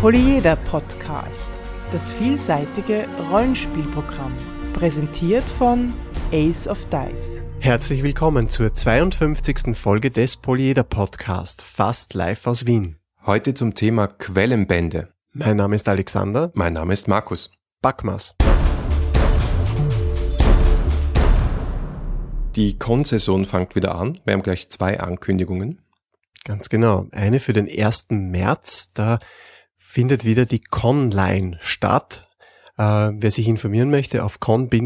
Polyeder Podcast, das vielseitige Rollenspielprogramm, präsentiert von Ace of Dice. Herzlich willkommen zur 52. Folge des Polyeder Podcast, fast live aus Wien. Heute zum Thema Quellenbände. Mein Name ist Alexander. Mein Name ist Markus. Backmas. Die Con-Saison fängt wieder an. Wir haben gleich zwei Ankündigungen. Ganz genau. Eine für den 1. März. Da findet wieder die Conline statt. Äh, wer sich informieren möchte, auf con-line.org.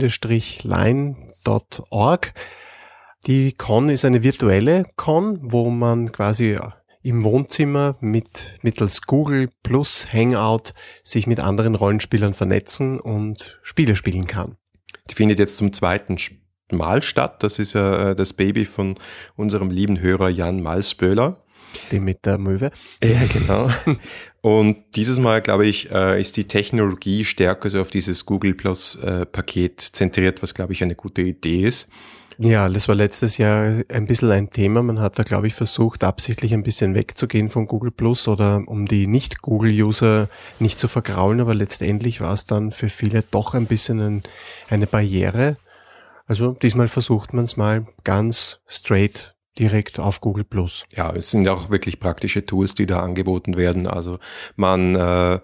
Die Con ist eine virtuelle Con, wo man quasi im Wohnzimmer mit mittels Google plus Hangout sich mit anderen Rollenspielern vernetzen und Spiele spielen kann. Die findet jetzt zum zweiten Mal statt. Das ist ja äh, das Baby von unserem lieben Hörer Jan Malsböhler. Dem mit der Möwe. Ja, genau. Und dieses Mal, glaube ich, äh, ist die Technologie stärker so auf dieses Google Plus äh, Paket zentriert, was, glaube ich, eine gute Idee ist. Ja, das war letztes Jahr ein bisschen ein Thema. Man hat da, glaube ich, versucht, absichtlich ein bisschen wegzugehen von Google Plus oder um die Nicht-Google-User nicht zu vergraulen, aber letztendlich war es dann für viele doch ein bisschen ein, eine Barriere. Also diesmal versucht man es mal ganz straight direkt auf Google Plus. Ja, es sind auch wirklich praktische Tools, die da angeboten werden. Also man äh,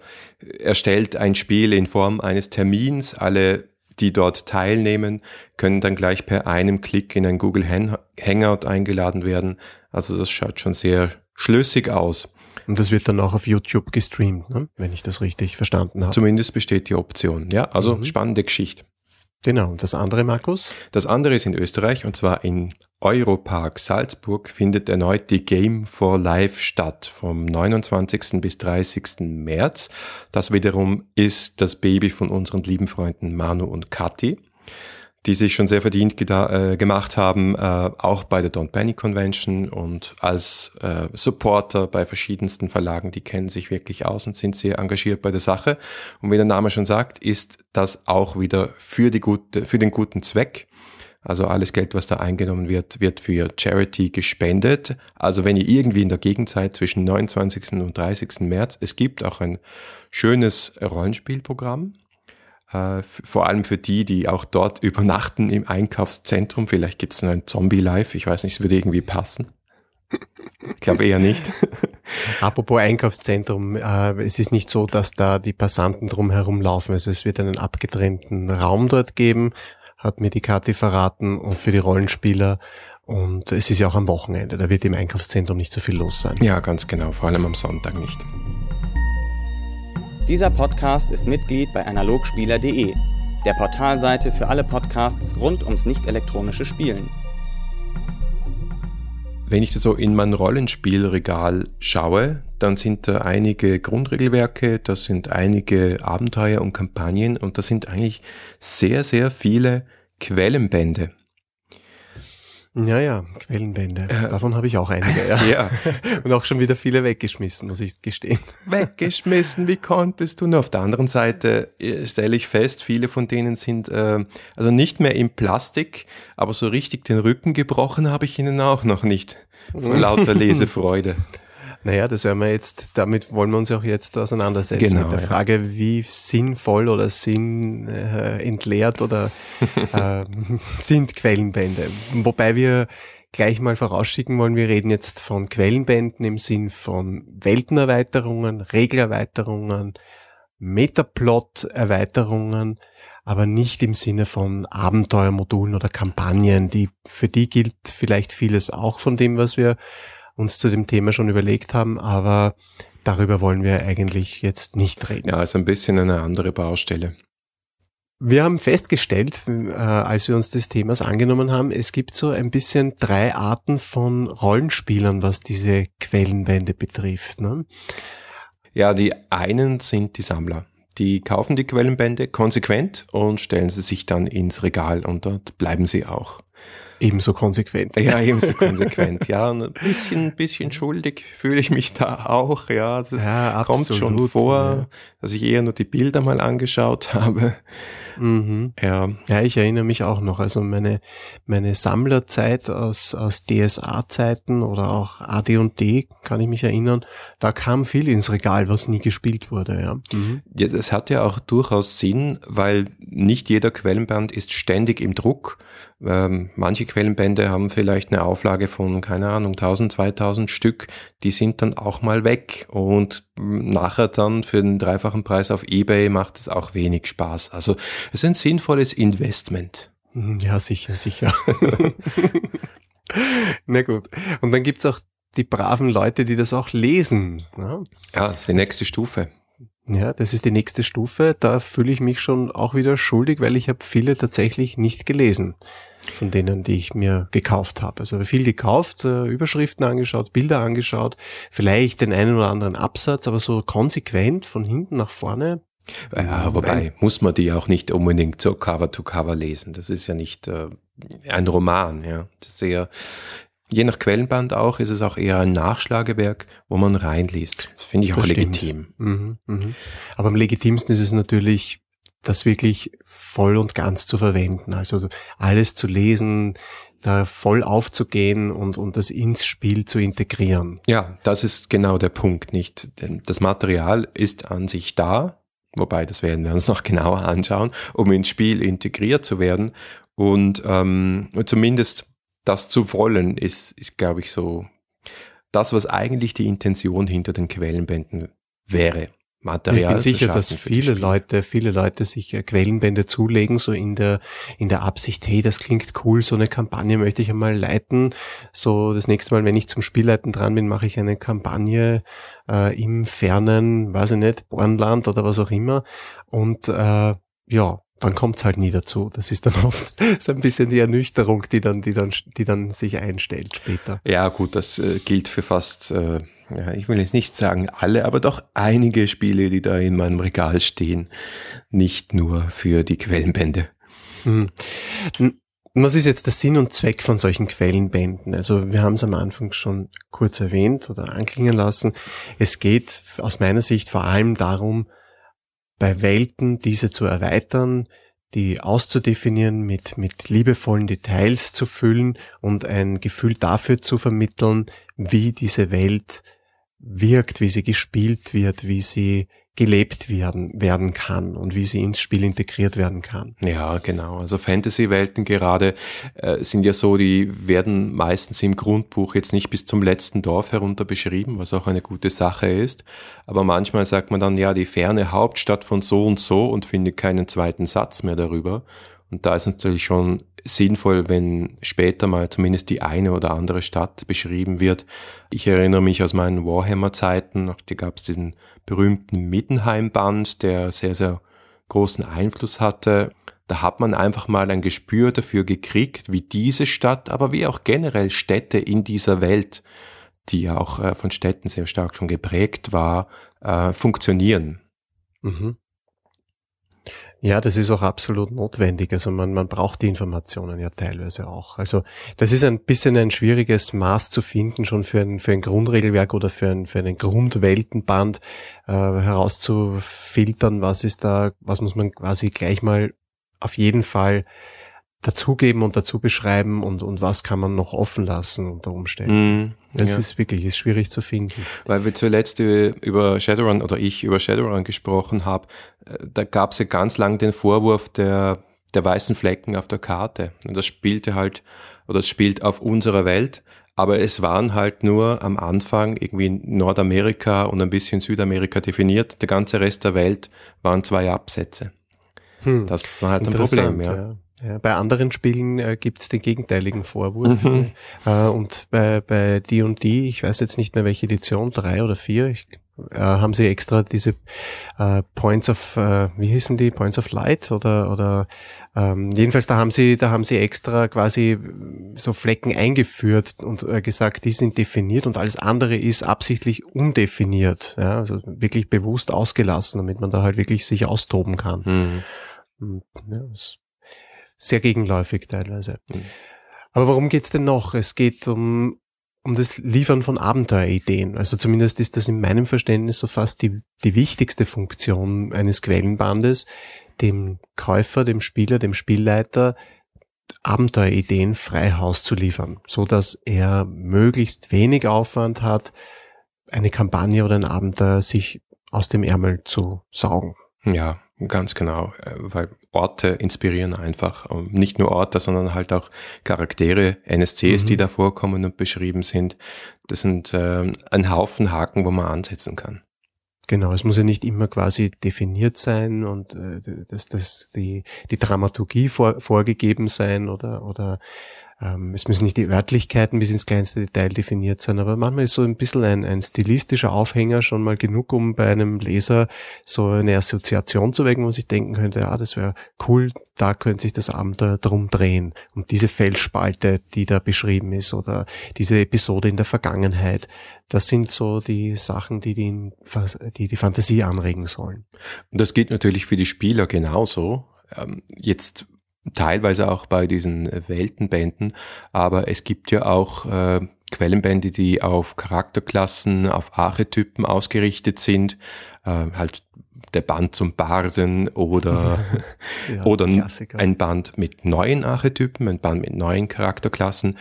erstellt ein Spiel in Form eines Termins. Alle, die dort teilnehmen, können dann gleich per einem Klick in ein Google Hangout eingeladen werden. Also das schaut schon sehr schlüssig aus. Und das wird dann auch auf YouTube gestreamt, ne? wenn ich das richtig verstanden habe. Zumindest besteht die Option. Ja, also mhm. spannende Geschichte. Genau. Und das andere, Markus? Das andere ist in Österreich und zwar in Europark Salzburg findet erneut die Game for Life statt vom 29. bis 30. März. Das wiederum ist das Baby von unseren lieben Freunden Manu und Kathi die sich schon sehr verdient äh, gemacht haben, äh, auch bei der Don't Panic Convention und als äh, Supporter bei verschiedensten Verlagen, die kennen sich wirklich aus und sind sehr engagiert bei der Sache. Und wie der Name schon sagt, ist das auch wieder für, die gute, für den guten Zweck. Also alles Geld, was da eingenommen wird, wird für Charity gespendet. Also wenn ihr irgendwie in der Gegend seid zwischen 29. und 30. März, es gibt auch ein schönes Rollenspielprogramm äh, vor allem für die, die auch dort übernachten im Einkaufszentrum. Vielleicht gibt es ein Zombie-Life, ich weiß nicht, es würde irgendwie passen. Ich glaube eher nicht. Apropos Einkaufszentrum, äh, es ist nicht so, dass da die Passanten drumherum laufen. Also es wird einen abgetrennten Raum dort geben, hat mir die Karte verraten und für die Rollenspieler. Und es ist ja auch am Wochenende, da wird im Einkaufszentrum nicht so viel los sein. Ja, ganz genau, vor allem am Sonntag nicht. Dieser Podcast ist Mitglied bei analogspieler.de, der Portalseite für alle Podcasts rund ums nicht elektronische Spielen. Wenn ich so in mein Rollenspielregal schaue, dann sind da einige Grundregelwerke, da sind einige Abenteuer und Kampagnen und da sind eigentlich sehr, sehr viele Quellenbände. Ja, ja, Quellenbände. Davon habe ich auch einige, ja. ja. Und auch schon wieder viele weggeschmissen, muss ich gestehen. Weggeschmissen, wie konntest du? Nur auf der anderen Seite äh, stelle ich fest, viele von denen sind äh, also nicht mehr in Plastik, aber so richtig den Rücken gebrochen habe ich ihnen auch noch nicht. Vor lauter Lesefreude. Naja, das werden wir jetzt, damit wollen wir uns auch jetzt auseinandersetzen genau, mit der Frage, ja. wie sinnvoll oder sinnentleert äh, oder äh, sind Quellenbände. Wobei wir gleich mal vorausschicken wollen, wir reden jetzt von Quellenbänden im Sinn von Weltenerweiterungen, Regelerweiterungen, Metaplot-Erweiterungen, aber nicht im Sinne von Abenteuermodulen oder Kampagnen, die, für die gilt vielleicht vieles auch von dem, was wir uns zu dem Thema schon überlegt haben, aber darüber wollen wir eigentlich jetzt nicht reden. Ja, also ein bisschen eine andere Baustelle. Wir haben festgestellt, äh, als wir uns des Themas angenommen haben, es gibt so ein bisschen drei Arten von Rollenspielern, was diese Quellenwände betrifft. Ne? Ja, die einen sind die Sammler. Die kaufen die Quellenbände konsequent und stellen sie sich dann ins Regal und dort bleiben sie auch. Ebenso konsequent. Ja, ebenso konsequent. Ja, ein bisschen, bisschen schuldig fühle ich mich da auch. Ja, das ja, kommt schon vor, ja. dass ich eher nur die Bilder mal angeschaut habe. Mhm. Ja. ja, ich erinnere mich auch noch. Also meine, meine Sammlerzeit aus, aus DSA-Zeiten oder auch AD&D kann ich mich erinnern, da kam viel ins Regal, was nie gespielt wurde. Ja. Mhm. ja, das hat ja auch durchaus Sinn, weil nicht jeder Quellenband ist ständig im Druck. Ähm, manche Quellenbände haben vielleicht eine Auflage von, keine Ahnung, 1000, 2000 Stück. Die sind dann auch mal weg. Und nachher dann für den dreifachen Preis auf Ebay macht es auch wenig Spaß. Also es ist ein sinnvolles Investment. Mhm, ja, sicher, sicher. Na gut. Und dann gibt's auch die braven Leute, die das auch lesen. Ja, ja das ist die nächste Stufe. Ja, das ist die nächste Stufe. Da fühle ich mich schon auch wieder schuldig, weil ich habe viele tatsächlich nicht gelesen von denen, die ich mir gekauft habe. Also viel gekauft, äh, Überschriften angeschaut, Bilder angeschaut, vielleicht den einen oder anderen Absatz, aber so konsequent von hinten nach vorne. Ja, wobei muss man die auch nicht unbedingt so Cover to Cover lesen. Das ist ja nicht äh, ein Roman, ja. Das ist eher Je nach Quellenband auch ist es auch eher ein Nachschlagewerk, wo man reinliest. Das finde ich auch das legitim. Mhm, mhm. Aber am legitimsten ist es natürlich, das wirklich voll und ganz zu verwenden. Also alles zu lesen, da voll aufzugehen und, und das ins Spiel zu integrieren. Ja, das ist genau der Punkt, nicht? Denn das Material ist an sich da, wobei das werden wir uns noch genauer anschauen, um ins Spiel integriert zu werden. Und ähm, zumindest das zu wollen, ist, ist glaube ich, so das, was eigentlich die Intention hinter den Quellenbänden wäre. Material ich bin sicher, dass viele Leute, viele Leute sich äh, Quellenbände zulegen, so in der, in der Absicht, hey, das klingt cool, so eine Kampagne möchte ich einmal leiten. So das nächste Mal, wenn ich zum Spielleiten dran bin, mache ich eine Kampagne äh, im fernen, weiß ich nicht, Bornland oder was auch immer. Und äh, ja, dann kommt's halt nie dazu. Das ist dann oft so ein bisschen die Ernüchterung, die dann, die dann, die dann sich einstellt später. Ja, gut, das äh, gilt für fast, äh, ja, ich will jetzt nicht sagen alle, aber doch einige Spiele, die da in meinem Regal stehen, nicht nur für die Quellenbände. Hm. Was ist jetzt der Sinn und Zweck von solchen Quellenbänden? Also wir haben es am Anfang schon kurz erwähnt oder anklingen lassen. Es geht aus meiner Sicht vor allem darum, bei Welten diese zu erweitern, die auszudefinieren, mit, mit liebevollen Details zu füllen und ein Gefühl dafür zu vermitteln, wie diese Welt wirkt, wie sie gespielt wird, wie sie gelebt werden, werden kann und wie sie ins Spiel integriert werden kann. Ja, genau. Also Fantasy-Welten gerade äh, sind ja so, die werden meistens im Grundbuch jetzt nicht bis zum letzten Dorf herunter beschrieben, was auch eine gute Sache ist. Aber manchmal sagt man dann, ja, die ferne Hauptstadt von so und so und findet keinen zweiten Satz mehr darüber. Und da ist natürlich schon sinnvoll, wenn später mal zumindest die eine oder andere Stadt beschrieben wird. Ich erinnere mich aus meinen Warhammer-Zeiten, da gab es diesen berühmten Middenheim-Band, der sehr, sehr großen Einfluss hatte. Da hat man einfach mal ein Gespür dafür gekriegt, wie diese Stadt, aber wie auch generell Städte in dieser Welt, die ja auch äh, von Städten sehr stark schon geprägt war, äh, funktionieren. Mhm. Ja, das ist auch absolut notwendig. Also man, man braucht die Informationen ja teilweise auch. Also das ist ein bisschen ein schwieriges Maß zu finden, schon für ein, für ein Grundregelwerk oder für, ein, für einen Grundweltenband äh, herauszufiltern, was ist da, was muss man quasi gleich mal auf jeden Fall dazugeben und dazu beschreiben und, und was kann man noch offen lassen unter Umständen. Mm, das ja. ist wirklich, ist schwierig zu finden. Weil wir zuletzt über Shadowrun oder ich über Shadowrun gesprochen habe, äh, da gab es ja ganz lang den Vorwurf der, der weißen Flecken auf der Karte. Und das spielte halt, oder es spielt auf unserer Welt, aber es waren halt nur am Anfang irgendwie Nordamerika und ein bisschen Südamerika definiert. Der ganze Rest der Welt waren zwei Absätze. Hm, das war halt ein Problem, ja. ja. Ja, bei anderen Spielen äh, gibt es den gegenteiligen Vorwurf. Mhm. Äh, und bei bei D&D, ich weiß jetzt nicht mehr welche Edition, drei oder vier, ich, äh, haben sie extra diese äh, Points of, äh, wie hießen die, Points of Light oder oder ähm, jedenfalls da haben sie da haben sie extra quasi so Flecken eingeführt und äh, gesagt, die sind definiert und alles andere ist absichtlich undefiniert, ja, also wirklich bewusst ausgelassen, damit man da halt wirklich sich austoben kann. Mhm. Und, ja, das sehr gegenläufig teilweise. Mhm. Aber worum geht's denn noch? Es geht um, um das Liefern von Abenteuerideen. Also zumindest ist das in meinem Verständnis so fast die, die wichtigste Funktion eines Quellenbandes, dem Käufer, dem Spieler, dem Spielleiter Abenteuerideen frei Haus zu liefern, so dass er möglichst wenig Aufwand hat, eine Kampagne oder ein Abenteuer sich aus dem Ärmel zu saugen. Ja, ganz genau, äh, weil Orte inspirieren einfach. Nicht nur Orte, sondern halt auch Charaktere, NSCs, mhm. die da vorkommen und beschrieben sind. Das sind äh, ein Haufen Haken, wo man ansetzen kann. Genau, es muss ja nicht immer quasi definiert sein und äh, dass das die, die Dramaturgie vor, vorgegeben sein oder, oder ähm, es müssen nicht die Örtlichkeiten bis ins kleinste Detail definiert sein, aber manchmal ist so ein bisschen ein, ein stilistischer Aufhänger schon mal genug, um bei einem Leser so eine Assoziation zu wecken, wo sich denken könnte, ja, das wäre cool, da könnte sich das Abenteuer drum drehen. Um diese Felsspalte, die da beschrieben ist, oder diese Episode in der Vergangenheit. Das sind so die Sachen, die die, die, die Fantasie anregen sollen. Und das gilt natürlich für die Spieler genauso. Ähm, jetzt teilweise auch bei diesen Weltenbänden, aber es gibt ja auch äh, Quellenbände, die auf Charakterklassen, auf Archetypen ausgerichtet sind, äh, halt der Band zum Barden oder, ja, oder ein Band mit neuen Archetypen, ein Band mit neuen Charakterklassen.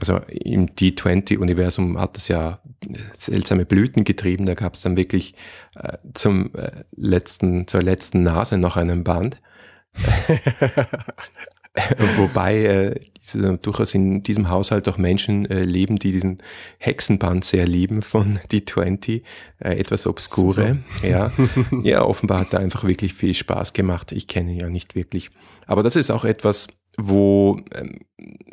Also im D20-Universum hat es ja seltsame Blüten getrieben. Da gab es dann wirklich äh, zum äh, letzten, zur letzten Nase noch einen Band. Wobei äh, diese, durchaus in diesem Haushalt auch Menschen äh, leben, die diesen Hexenband sehr lieben von D20, äh, etwas obskure. So, so. Ja. ja, offenbar hat er einfach wirklich viel Spaß gemacht. Ich kenne ihn ja nicht wirklich. Aber das ist auch etwas, wo ähm,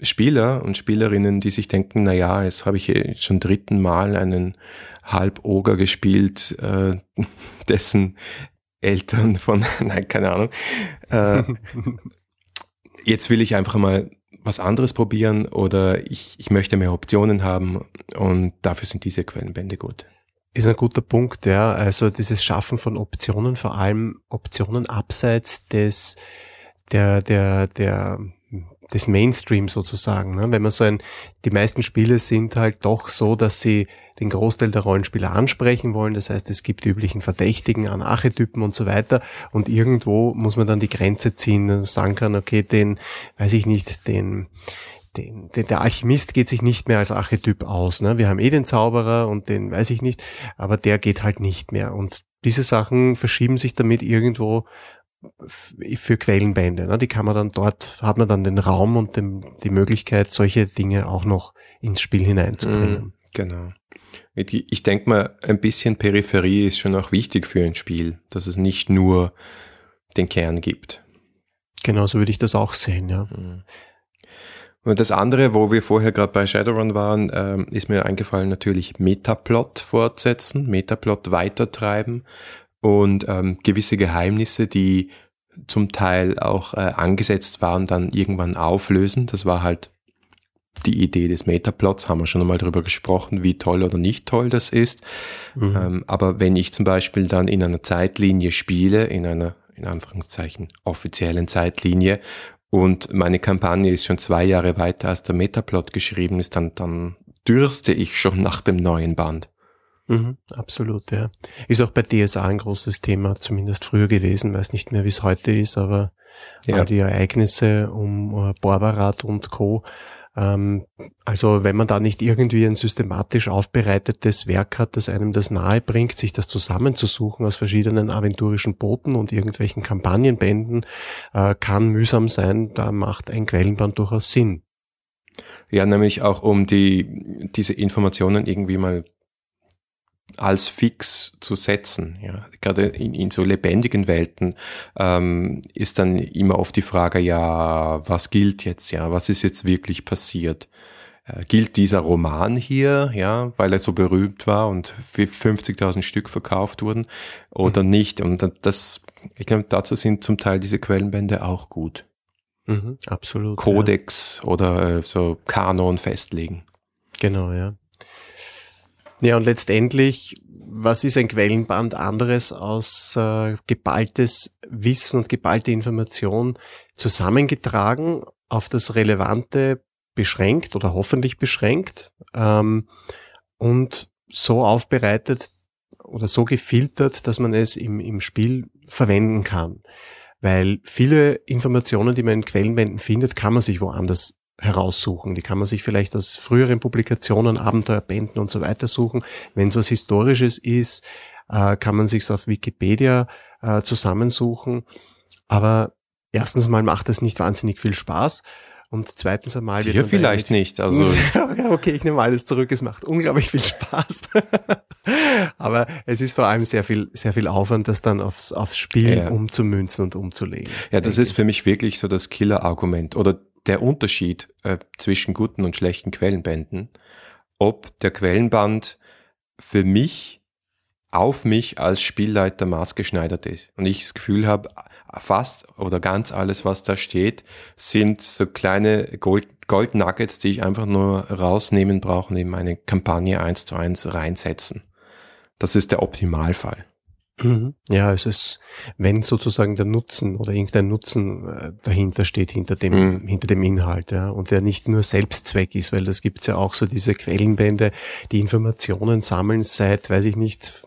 Spieler und Spielerinnen, die sich denken, na ja, jetzt habe ich schon dritten Mal einen Halboger gespielt, äh, dessen Eltern von, nein, keine Ahnung. Äh, jetzt will ich einfach mal was anderes probieren oder ich, ich möchte mehr Optionen haben und dafür sind diese Quellenbände gut. Ist ein guter Punkt, ja. Also dieses Schaffen von Optionen, vor allem Optionen abseits des, der, der, der des Mainstream sozusagen. Ne? Wenn man so ein, die meisten Spiele sind halt doch so, dass sie den Großteil der Rollenspieler ansprechen wollen. Das heißt, es gibt die üblichen Verdächtigen an Archetypen und so weiter. Und irgendwo muss man dann die Grenze ziehen und sagen kann, okay, den, weiß ich nicht, den, den, den, der Alchemist geht sich nicht mehr als Archetyp aus. Ne? Wir haben eh den Zauberer und den weiß ich nicht, aber der geht halt nicht mehr. Und diese Sachen verschieben sich damit irgendwo für Quellenbände. Ne? Die kann man dann dort, hat man dann den Raum und den, die Möglichkeit, solche Dinge auch noch ins Spiel hineinzubringen. Mm, genau. Ich denke mal, ein bisschen Peripherie ist schon auch wichtig für ein Spiel, dass es nicht nur den Kern gibt. Genau, so würde ich das auch sehen, ja. Mm. Und das andere, wo wir vorher gerade bei Shadowrun waren, äh, ist mir eingefallen, natürlich Metaplot fortsetzen, Metaplot weitertreiben und ähm, gewisse Geheimnisse, die zum Teil auch äh, angesetzt waren, dann irgendwann auflösen. Das war halt die Idee des Metaplots, haben wir schon einmal darüber gesprochen, wie toll oder nicht toll das ist. Mhm. Ähm, aber wenn ich zum Beispiel dann in einer Zeitlinie spiele, in einer, in Anführungszeichen, offiziellen Zeitlinie, und meine Kampagne ist schon zwei Jahre weiter als der Metaplot geschrieben ist, dann, dann dürste ich schon nach dem neuen Band. Mhm, absolut, ja. Ist auch bei DSA ein großes Thema, zumindest früher gewesen, weiß nicht mehr, wie es heute ist, aber ja. die Ereignisse um äh, Borbarat und Co. Ähm, also wenn man da nicht irgendwie ein systematisch aufbereitetes Werk hat, das einem das nahe bringt, sich das zusammenzusuchen aus verschiedenen aventurischen Booten und irgendwelchen Kampagnenbänden, äh, kann mühsam sein, da macht ein Quellenband durchaus Sinn. Ja, nämlich auch um die, diese Informationen irgendwie mal als fix zu setzen. Ja. Gerade in, in so lebendigen Welten ähm, ist dann immer oft die Frage, ja, was gilt jetzt, ja, was ist jetzt wirklich passiert? Äh, gilt dieser Roman hier, ja, weil er so berühmt war und 50.000 Stück verkauft wurden oder mhm. nicht? Und das, ich glaube, dazu sind zum Teil diese Quellenbände auch gut. Mhm, absolut. Kodex ja. oder äh, so Kanon festlegen. Genau, ja. Ja, und letztendlich, was ist ein Quellenband anderes aus äh, geballtes Wissen und geballte Information zusammengetragen auf das relevante beschränkt oder hoffentlich beschränkt ähm, und so aufbereitet oder so gefiltert, dass man es im, im Spiel verwenden kann. Weil viele Informationen, die man in Quellenbänden findet, kann man sich woanders heraussuchen. Die kann man sich vielleicht aus früheren Publikationen, Abenteuerbänden und so weiter suchen. Wenn es was Historisches ist, äh, kann man sich auf Wikipedia äh, zusammensuchen. Aber erstens mal macht das nicht wahnsinnig viel Spaß. Und zweitens einmal wird Dir vielleicht nicht. Also okay, ich nehme alles zurück. Es macht unglaublich viel Spaß. Aber es ist vor allem sehr viel, sehr viel Aufwand, das dann aufs, aufs Spiel ja. umzumünzen und umzulegen. Ja, das ist für mich wirklich so das Killer-Argument oder der Unterschied äh, zwischen guten und schlechten Quellenbänden. Ob der Quellenband für mich auf mich als Spielleiter maßgeschneidert ist. Und ich das Gefühl habe, fast oder ganz alles, was da steht, sind so kleine Gold, Gold Nuggets, die ich einfach nur rausnehmen brauche und in meine Kampagne eins zu eins reinsetzen. Das ist der Optimalfall. Mhm. Ja, es ist, wenn sozusagen der Nutzen oder irgendein Nutzen äh, dahinter steht, hinter dem, mhm. hinter dem Inhalt, ja, und der nicht nur Selbstzweck ist, weil das gibt's ja auch so diese Quellenbände, die Informationen sammeln seit, weiß ich nicht,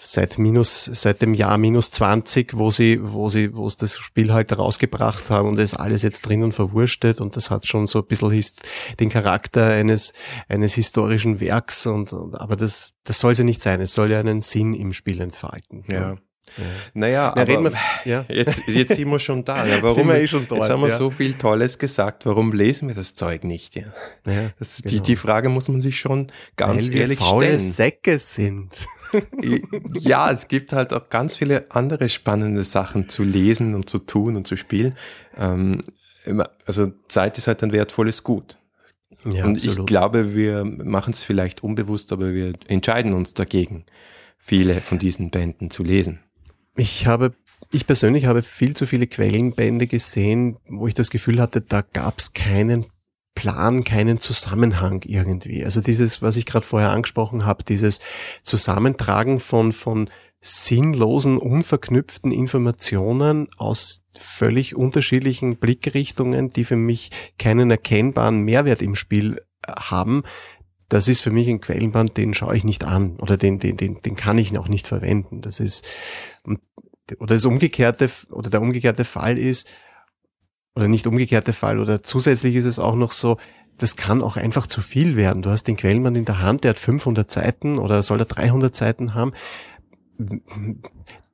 seit minus, seit dem Jahr minus 20, wo sie, wo sie, wo es das Spiel halt rausgebracht haben und es alles jetzt drinnen verwurstet und das hat schon so ein bisschen den Charakter eines, eines historischen Werks und, aber das, das soll ja nicht sein. Es soll ja einen Sinn im Spiel entfalten. Ja. ja. Ja. Naja, Na, aber ja. jetzt, jetzt sind wir schon da. Ja, warum, sind wir eh schon dort, jetzt haben wir so viel Tolles gesagt. Warum lesen wir das Zeug nicht? Ja? Ja, das, genau. die, die Frage muss man sich schon ganz Weil ehrlich wir faule stellen. Säcke sind. Ja, es gibt halt auch ganz viele andere spannende Sachen zu lesen und zu tun und zu spielen. Ähm, also Zeit ist halt ein wertvolles Gut. Ja, und absolut. ich glaube, wir machen es vielleicht unbewusst, aber wir entscheiden uns dagegen, viele von diesen Bänden zu lesen. Ich habe, ich persönlich habe viel zu viele Quellenbände gesehen, wo ich das Gefühl hatte, da gab es keinen Plan, keinen Zusammenhang irgendwie. Also dieses, was ich gerade vorher angesprochen habe, dieses Zusammentragen von, von sinnlosen, unverknüpften Informationen aus völlig unterschiedlichen Blickrichtungen, die für mich keinen erkennbaren Mehrwert im Spiel äh, haben, das ist für mich ein Quellenband, den schaue ich nicht an oder den, den, den, den kann ich auch nicht verwenden. Das ist, oder das umgekehrte, oder der umgekehrte Fall ist, oder nicht umgekehrte Fall oder zusätzlich ist es auch noch so, das kann auch einfach zu viel werden. Du hast den Quellmann in der Hand, der hat 500 Seiten oder soll er 300 Seiten haben.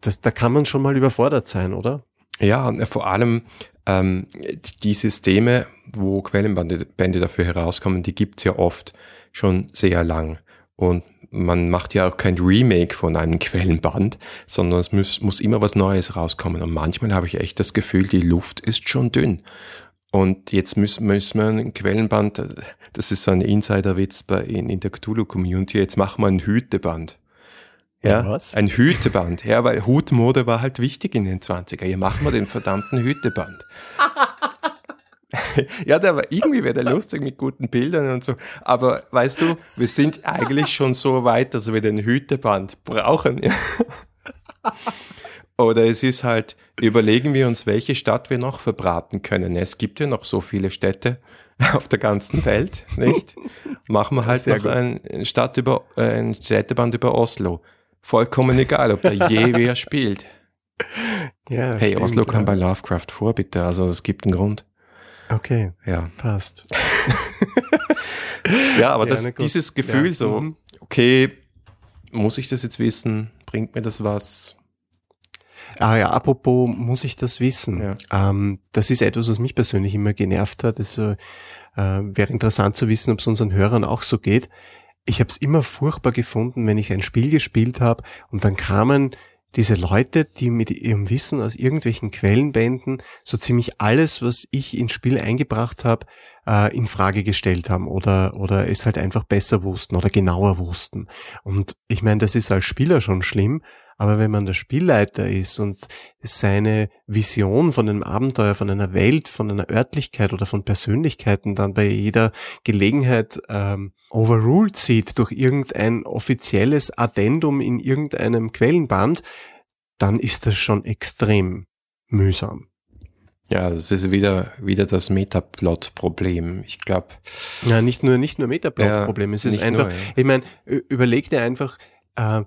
Das, da kann man schon mal überfordert sein, oder? Ja, vor allem ähm, die Systeme, wo Quellenbände dafür herauskommen, die gibt's ja oft schon sehr lang. Und man macht ja auch kein Remake von einem Quellenband, sondern es muss, muss immer was Neues rauskommen. Und manchmal habe ich echt das Gefühl, die Luft ist schon dünn. Und jetzt müssen, müssen wir ein Quellenband, das ist so ein Insiderwitz bei, in, in der Cthulhu-Community, jetzt machen wir ein Hüteband. Ja, was? ein Hüteband. Ja, weil Hutmode war halt wichtig in den 20er. Hier machen wir den verdammten Hüteband. ja, der war irgendwie wäre der lustig mit guten Bildern und so. Aber weißt du, wir sind eigentlich schon so weit, dass wir den Hüteband brauchen. Oder es ist halt, überlegen wir uns, welche Stadt wir noch verbraten können. Es gibt ja noch so viele Städte auf der ganzen Welt, nicht? Machen wir halt Sehr noch ein, Stadt über, äh, ein Städteband über Oslo. Vollkommen egal, ob da je wer spielt. Ja, hey, Oslo kam bei Lovecraft vor, bitte. Also es gibt einen Grund. Okay. Ja. Passt. ja, aber ja, das, dieses Gefühl ja. so, mhm. okay, muss ich das jetzt wissen? Bringt mir das was? Ah ja, apropos, muss ich das wissen? Ja. Ähm, das ist etwas, was mich persönlich immer genervt hat. Es äh, wäre interessant zu wissen, ob es unseren Hörern auch so geht. Ich habe es immer furchtbar gefunden, wenn ich ein Spiel gespielt habe und dann kamen diese Leute, die mit ihrem Wissen aus irgendwelchen Quellenbänden so ziemlich alles, was ich ins Spiel eingebracht habe, äh, in Frage gestellt haben oder oder es halt einfach besser wussten oder genauer wussten. Und ich meine, das ist als Spieler schon schlimm, aber wenn man der Spielleiter ist und seine Vision von einem Abenteuer, von einer Welt, von einer Örtlichkeit oder von Persönlichkeiten dann bei jeder Gelegenheit ähm, overruled sieht durch irgendein offizielles Addendum in irgendeinem Quellenband, dann ist das schon extrem mühsam. Ja, das ist wieder, wieder das Metaplot-Problem. Ich glaube. Ja, nicht nur, nicht nur Metaplot-Problem. Ja, es ist einfach, nur, ja. ich meine, überleg dir einfach, äh,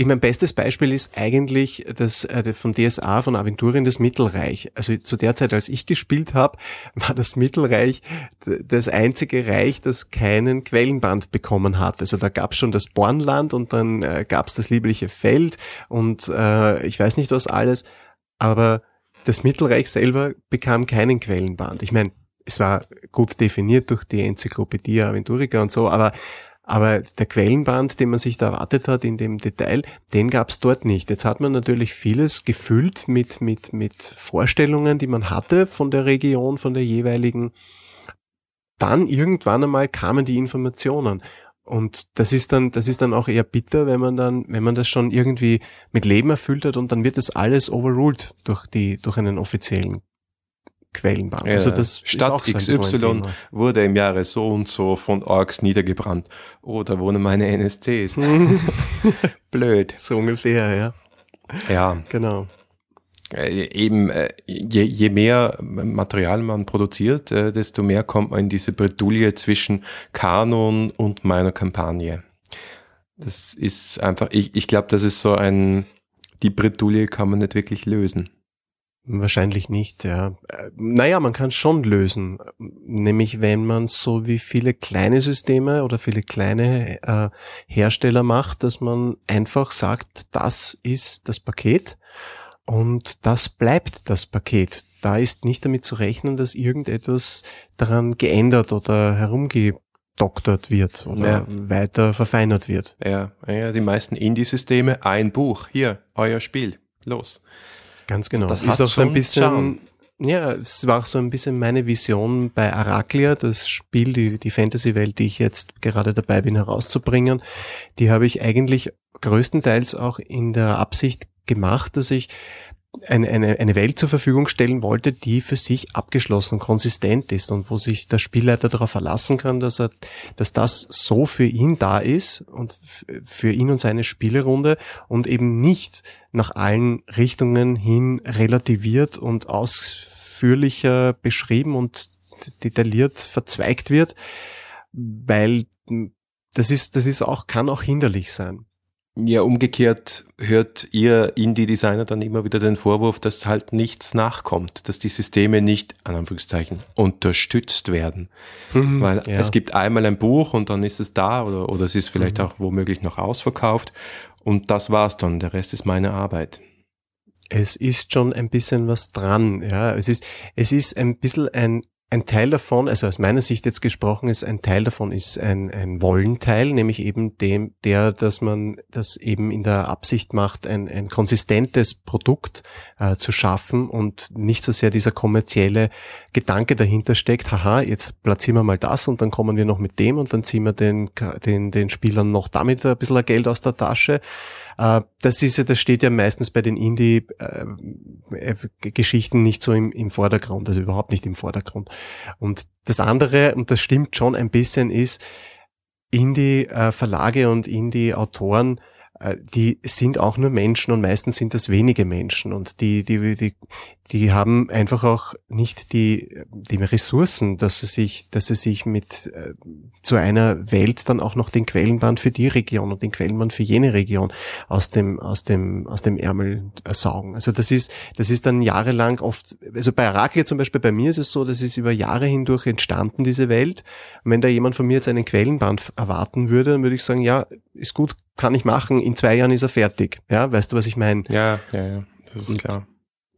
ich mein bestes Beispiel ist eigentlich das äh, von DSA von Aventurien das Mittelreich. Also zu der Zeit, als ich gespielt habe, war das Mittelreich das einzige Reich, das keinen Quellenband bekommen hat. Also da gab es schon das Bornland und dann äh, gab es das liebliche Feld und äh, ich weiß nicht was alles, aber das Mittelreich selber bekam keinen Quellenband. Ich meine, es war gut definiert durch die Enzyklopädie Aventurica und so, aber aber der Quellenband, den man sich da erwartet hat in dem Detail, den gab es dort nicht. Jetzt hat man natürlich vieles gefüllt mit, mit, mit Vorstellungen, die man hatte von der Region, von der jeweiligen. Dann irgendwann einmal kamen die Informationen. Und das ist dann, das ist dann auch eher bitter, wenn man dann, wenn man das schon irgendwie mit Leben erfüllt hat und dann wird das alles overruled durch die, durch einen offiziellen Quellenbank. Ja, also das Stadt XY wurde im Jahre so und so von Orks niedergebrannt. Oh, da wohnen meine NSCs. Blöd. So ungefähr, ja. Ja. Genau. Äh, eben, äh, je, je mehr Material man produziert, äh, desto mehr kommt man in diese Bredouille zwischen Kanon und meiner Kampagne. Das ist einfach, ich, ich glaube, das ist so ein, die Bredouille kann man nicht wirklich lösen. Wahrscheinlich nicht, ja. Naja, man kann es schon lösen. Nämlich wenn man so wie viele kleine Systeme oder viele kleine äh, Hersteller macht, dass man einfach sagt, das ist das Paket und das bleibt das Paket. Da ist nicht damit zu rechnen, dass irgendetwas daran geändert oder herumgedoktert wird oder ja. weiter verfeinert wird. Ja, ja die meisten Indie-Systeme, ein Buch, hier, euer Spiel, los. Ganz genau. Das ist auch so ein bisschen, Charme. ja, es war auch so ein bisschen meine Vision bei Araclia, das Spiel, die, die Fantasy-Welt, die ich jetzt gerade dabei bin herauszubringen. Die habe ich eigentlich größtenteils auch in der Absicht gemacht, dass ich eine, eine, eine Welt zur Verfügung stellen wollte, die für sich abgeschlossen, konsistent ist und wo sich der Spielleiter darauf verlassen kann, dass er, dass das so für ihn da ist und für ihn und seine Spielerunde und eben nicht nach allen Richtungen hin relativiert und ausführlicher beschrieben und detailliert verzweigt wird, weil das ist, das ist auch, kann auch hinderlich sein. Ja, umgekehrt hört ihr Indie-Designer dann immer wieder den Vorwurf, dass halt nichts nachkommt, dass die Systeme nicht, an Anführungszeichen, unterstützt werden. Mhm, Weil ja. es gibt einmal ein Buch und dann ist es da oder, oder es ist vielleicht mhm. auch womöglich noch ausverkauft und das war's dann. Der Rest ist meine Arbeit. Es ist schon ein bisschen was dran, ja. Es ist, es ist ein bisschen ein ein Teil davon, also aus meiner Sicht jetzt gesprochen ist, ein Teil davon ist ein, ein Wollenteil, nämlich eben dem, der, dass man das eben in der Absicht macht, ein, ein konsistentes Produkt äh, zu schaffen und nicht so sehr dieser kommerzielle Gedanke dahinter steckt, haha, jetzt platzieren wir mal das und dann kommen wir noch mit dem und dann ziehen wir den, den, den Spielern noch damit ein bisschen Geld aus der Tasche. Äh, das ist ja, das steht ja meistens bei den Indie-Geschichten nicht so im, im Vordergrund, also überhaupt nicht im Vordergrund. Und das andere, und das stimmt schon ein bisschen, ist, Indie-Verlage und Indie-Autoren äh, die sind auch nur Menschen und meistens sind das wenige Menschen und die, die, die, die haben einfach auch nicht die, die Ressourcen, dass sie sich, dass sie sich mit äh, zu einer Welt dann auch noch den Quellenband für die Region und den Quellenband für jene Region aus dem, aus dem, aus dem Ärmel saugen. Also das ist, das ist dann jahrelang oft, also bei Araklia zum Beispiel, bei mir ist es so, das ist über Jahre hindurch entstanden, diese Welt. Und wenn da jemand von mir jetzt einen Quellenband erwarten würde, dann würde ich sagen, ja, ist gut, kann ich machen, in zwei Jahren ist er fertig. Ja, weißt du, was ich meine? Ja, ja, ja, das ist Und klar.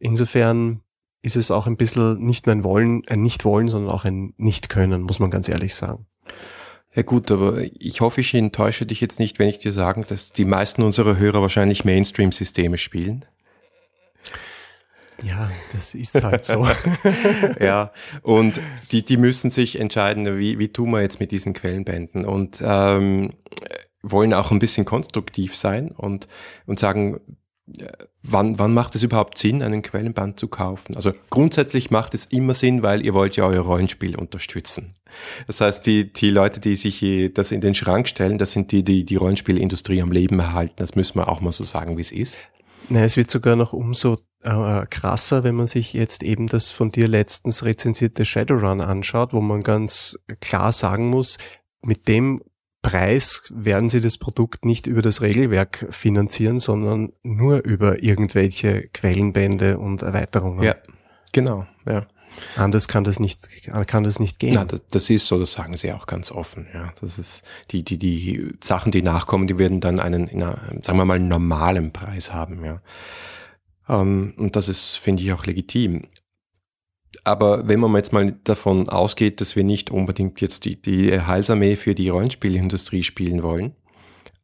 Insofern ist es auch ein bisschen nicht nur ein Wollen, ein Nicht-Wollen, sondern auch ein Nicht-Können, muss man ganz ehrlich sagen. Ja gut, aber ich hoffe, ich enttäusche dich jetzt nicht, wenn ich dir sage, dass die meisten unserer Hörer wahrscheinlich Mainstream-Systeme spielen. Ja, das ist halt so. ja, und die, die müssen sich entscheiden, wie, wie tun wir jetzt mit diesen Quellenbänden und ähm, wollen auch ein bisschen konstruktiv sein und, und sagen, wann, wann macht es überhaupt Sinn, einen Quellenband zu kaufen? Also grundsätzlich macht es immer Sinn, weil ihr wollt ja euer Rollenspiel unterstützen. Das heißt, die, die Leute, die sich das in den Schrank stellen, das sind die, die die Rollenspielindustrie am Leben erhalten. Das müssen wir auch mal so sagen, wie es ist. Nein, es wird sogar noch umso äh, krasser, wenn man sich jetzt eben das von dir letztens rezensierte Shadowrun anschaut, wo man ganz klar sagen muss, mit dem Preis werden sie das Produkt nicht über das Regelwerk finanzieren, sondern nur über irgendwelche Quellenbände und Erweiterungen. Ja, genau, ja. Anders kann das nicht, kann das nicht gehen. Na, das ist so, das sagen sie auch ganz offen. Ja, das ist die, die, die Sachen, die nachkommen, die werden dann einen, sagen wir mal, normalen Preis haben. Ja, ähm, und das ist, finde ich, auch legitim. Aber wenn man jetzt mal davon ausgeht, dass wir nicht unbedingt jetzt die, die Heilsarmee für die Rollenspielindustrie spielen wollen,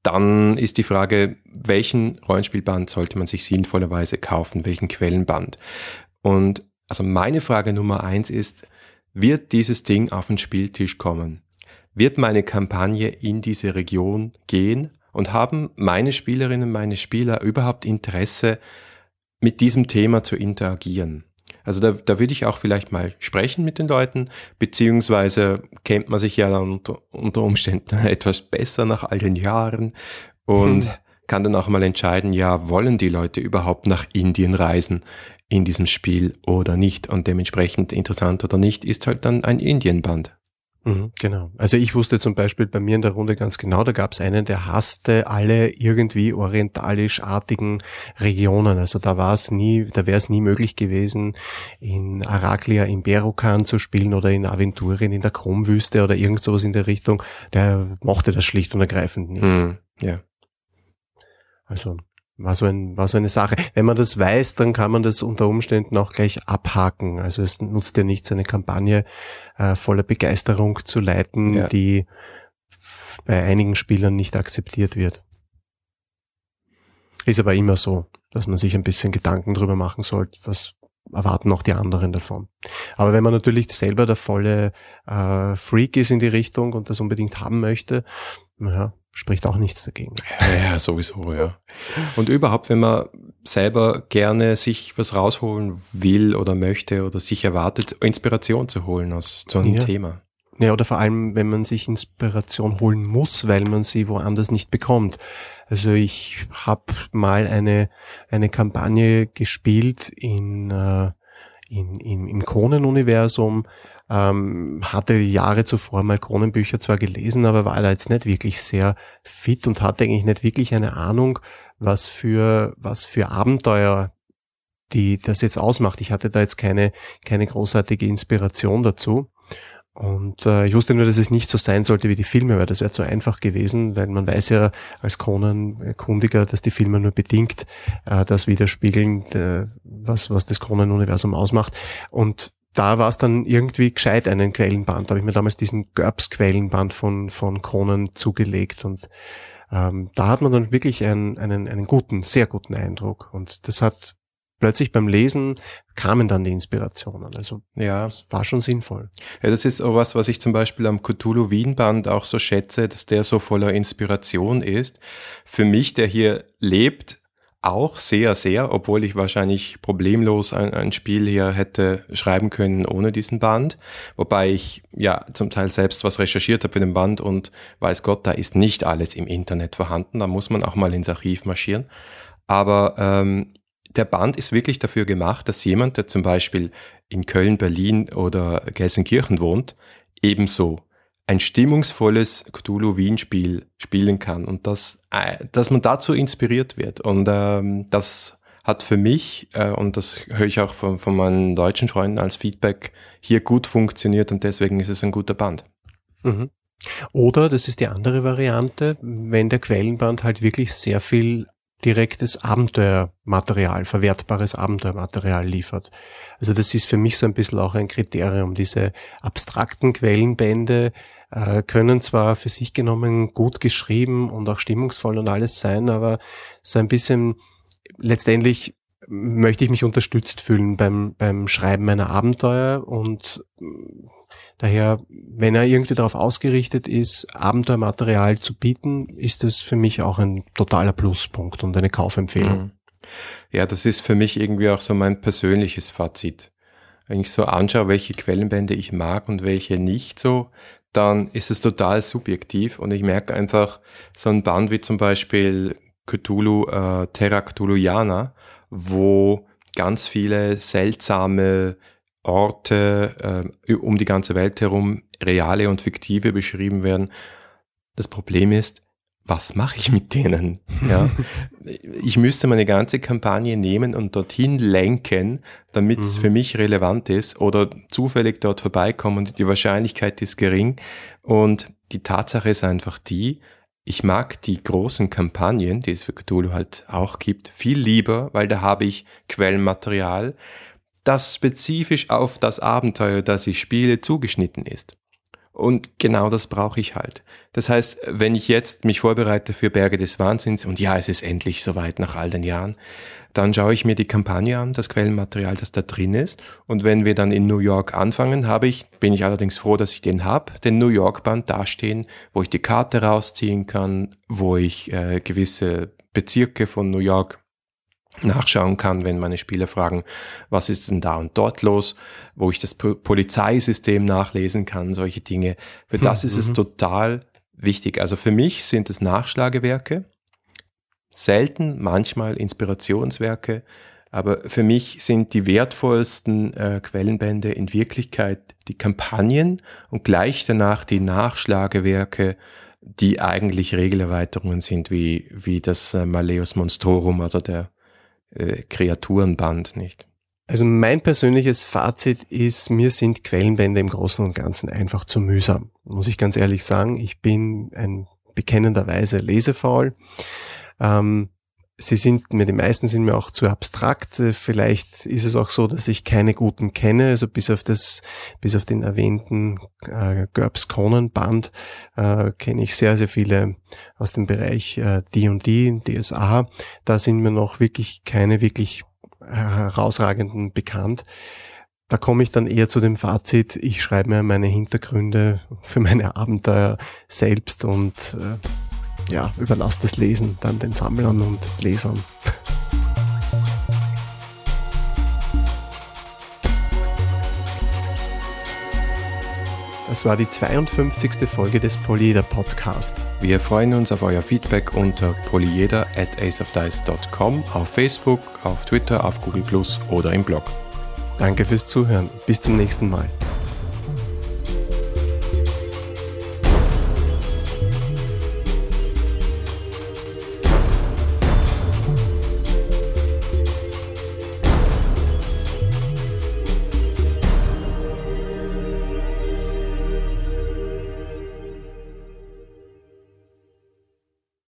dann ist die Frage, welchen Rollenspielband sollte man sich sinnvollerweise kaufen, welchen Quellenband? Und also meine Frage Nummer eins ist, wird dieses Ding auf den Spieltisch kommen? Wird meine Kampagne in diese Region gehen? Und haben meine Spielerinnen, meine Spieler überhaupt Interesse, mit diesem Thema zu interagieren? Also da, da würde ich auch vielleicht mal sprechen mit den Leuten, beziehungsweise kennt man sich ja dann unter, unter Umständen etwas besser nach all den Jahren und hm. kann dann auch mal entscheiden, ja, wollen die Leute überhaupt nach Indien reisen? in diesem Spiel oder nicht. Und dementsprechend interessant oder nicht ist halt dann ein Indienband. Mhm, genau. Also ich wusste zum Beispiel bei mir in der Runde ganz genau, da gab es einen, der hasste alle irgendwie orientalisch-artigen Regionen. Also da war es nie, da wäre es nie möglich gewesen, in Araklia in Berokan zu spielen oder in Aventurien in der Chromwüste oder irgend sowas in der Richtung. Der mochte das schlicht und ergreifend nicht. Mhm, ja. Also war so, ein, war so eine Sache. Wenn man das weiß, dann kann man das unter Umständen auch gleich abhaken. Also es nutzt ja nichts, eine Kampagne äh, voller Begeisterung zu leiten, ja. die bei einigen Spielern nicht akzeptiert wird. Ist aber immer so, dass man sich ein bisschen Gedanken drüber machen sollte, was erwarten auch die anderen davon. Aber wenn man natürlich selber der volle äh, Freak ist in die Richtung und das unbedingt haben möchte, naja, spricht auch nichts dagegen. Ja, ja, sowieso, ja. Und überhaupt, wenn man selber gerne sich was rausholen will oder möchte oder sich erwartet, Inspiration zu holen aus so einem ja. Thema. Ja, oder vor allem, wenn man sich Inspiration holen muss, weil man sie woanders nicht bekommt. Also ich habe mal eine, eine Kampagne gespielt in, äh, in, in, im Konen-Universum, ähm, hatte Jahre zuvor mal Kronenbücher zwar gelesen, aber war da jetzt nicht wirklich sehr fit und hatte eigentlich nicht wirklich eine Ahnung, was für, was für Abenteuer die das jetzt ausmacht. Ich hatte da jetzt keine, keine großartige Inspiration dazu. Und äh, ich wusste nur, dass es nicht so sein sollte wie die Filme, weil das wäre zu einfach gewesen, weil man weiß ja als Kronenkundiger, dass die Filme nur bedingt äh, das widerspiegeln, äh, was, was das Kronenuniversum ausmacht. Und da war es dann irgendwie gescheit, einen Quellenband. Da habe ich mir damals diesen GURPS-Quellenband von, von Kronen zugelegt und ähm, da hat man dann wirklich einen, einen, einen guten, sehr guten Eindruck. Und das hat plötzlich beim Lesen kamen dann die Inspirationen. Also ja, es war schon sinnvoll. Ja, das ist auch was, was ich zum Beispiel am Cthulhu Wien Band auch so schätze, dass der so voller Inspiration ist. Für mich, der hier lebt, auch sehr, sehr, obwohl ich wahrscheinlich problemlos ein, ein Spiel hier hätte schreiben können ohne diesen Band. Wobei ich ja zum Teil selbst was recherchiert habe für den Band und weiß Gott, da ist nicht alles im Internet vorhanden. Da muss man auch mal ins Archiv marschieren. Aber ähm, der Band ist wirklich dafür gemacht, dass jemand, der zum Beispiel in Köln, Berlin oder Gelsenkirchen wohnt, ebenso ein stimmungsvolles Cthulhu-Wien-Spiel spielen kann und dass, äh, dass man dazu inspiriert wird. Und ähm, das hat für mich, äh, und das höre ich auch von, von meinen deutschen Freunden als Feedback, hier gut funktioniert und deswegen ist es ein guter Band. Mhm. Oder, das ist die andere Variante, wenn der Quellenband halt wirklich sehr viel direktes Abenteuermaterial, verwertbares Abenteuermaterial liefert. Also das ist für mich so ein bisschen auch ein Kriterium. Diese abstrakten Quellenbände äh, können zwar für sich genommen gut geschrieben und auch stimmungsvoll und alles sein, aber so ein bisschen letztendlich möchte ich mich unterstützt fühlen beim, beim Schreiben meiner Abenteuer und Daher, wenn er irgendwie darauf ausgerichtet ist, Abenteuermaterial zu bieten, ist das für mich auch ein totaler Pluspunkt und eine Kaufempfehlung. Mhm. Ja, das ist für mich irgendwie auch so mein persönliches Fazit. Wenn ich so anschaue, welche Quellenbände ich mag und welche nicht so, dann ist es total subjektiv und ich merke einfach, so ein Band wie zum Beispiel Cthulhu, äh, Terra Cthulhuiana, wo ganz viele seltsame Orte äh, um die ganze Welt herum, reale und fiktive beschrieben werden. Das Problem ist, was mache ich mit denen? Ja, ich müsste meine ganze Kampagne nehmen und dorthin lenken, damit es mhm. für mich relevant ist oder zufällig dort vorbeikommen und die Wahrscheinlichkeit ist gering. Und die Tatsache ist einfach die, ich mag die großen Kampagnen, die es für Cthulhu halt auch gibt, viel lieber, weil da habe ich Quellenmaterial, das spezifisch auf das Abenteuer, das ich spiele, zugeschnitten ist. Und genau das brauche ich halt. Das heißt, wenn ich jetzt mich vorbereite für Berge des Wahnsinns und ja, es ist endlich soweit nach all den Jahren, dann schaue ich mir die Kampagne an, das Quellenmaterial, das da drin ist. Und wenn wir dann in New York anfangen, habe ich, bin ich allerdings froh, dass ich den habe, den New York Band dastehen, wo ich die Karte rausziehen kann, wo ich äh, gewisse Bezirke von New York nachschauen kann, wenn meine Spieler fragen, was ist denn da und dort los, wo ich das Polizeisystem nachlesen kann, solche Dinge. Für das hm, ist es mhm. total wichtig. Also für mich sind es Nachschlagewerke, selten, manchmal Inspirationswerke, aber für mich sind die wertvollsten äh, Quellenbände in Wirklichkeit die Kampagnen und gleich danach die Nachschlagewerke, die eigentlich Regelerweiterungen sind, wie, wie das äh, Malleus Monstrorum, also der äh, Kreaturenband, nicht? Also mein persönliches Fazit ist, mir sind Quellenbände im Großen und Ganzen einfach zu mühsam. Muss ich ganz ehrlich sagen. Ich bin ein bekennenderweise lesefaul. Ähm, sie sind mir, die meisten sind mir auch zu abstrakt. Vielleicht ist es auch so, dass ich keine guten kenne, also bis auf das, bis auf den erwähnten äh, GURPS Conan Band äh, kenne ich sehr, sehr viele aus dem Bereich äh, D&D, DSA. Da sind mir noch wirklich keine wirklich herausragenden bekannt. Da komme ich dann eher zu dem Fazit, ich schreibe mir meine Hintergründe für meine Abenteuer selbst und äh, ja, überlasst das Lesen dann den Sammlern und Lesern. Das war die 52. Folge des Polyeder Podcast. Wir freuen uns auf euer Feedback unter polyeder at aceofdice.com, auf Facebook, auf Twitter, auf Google Plus oder im Blog. Danke fürs Zuhören. Bis zum nächsten Mal.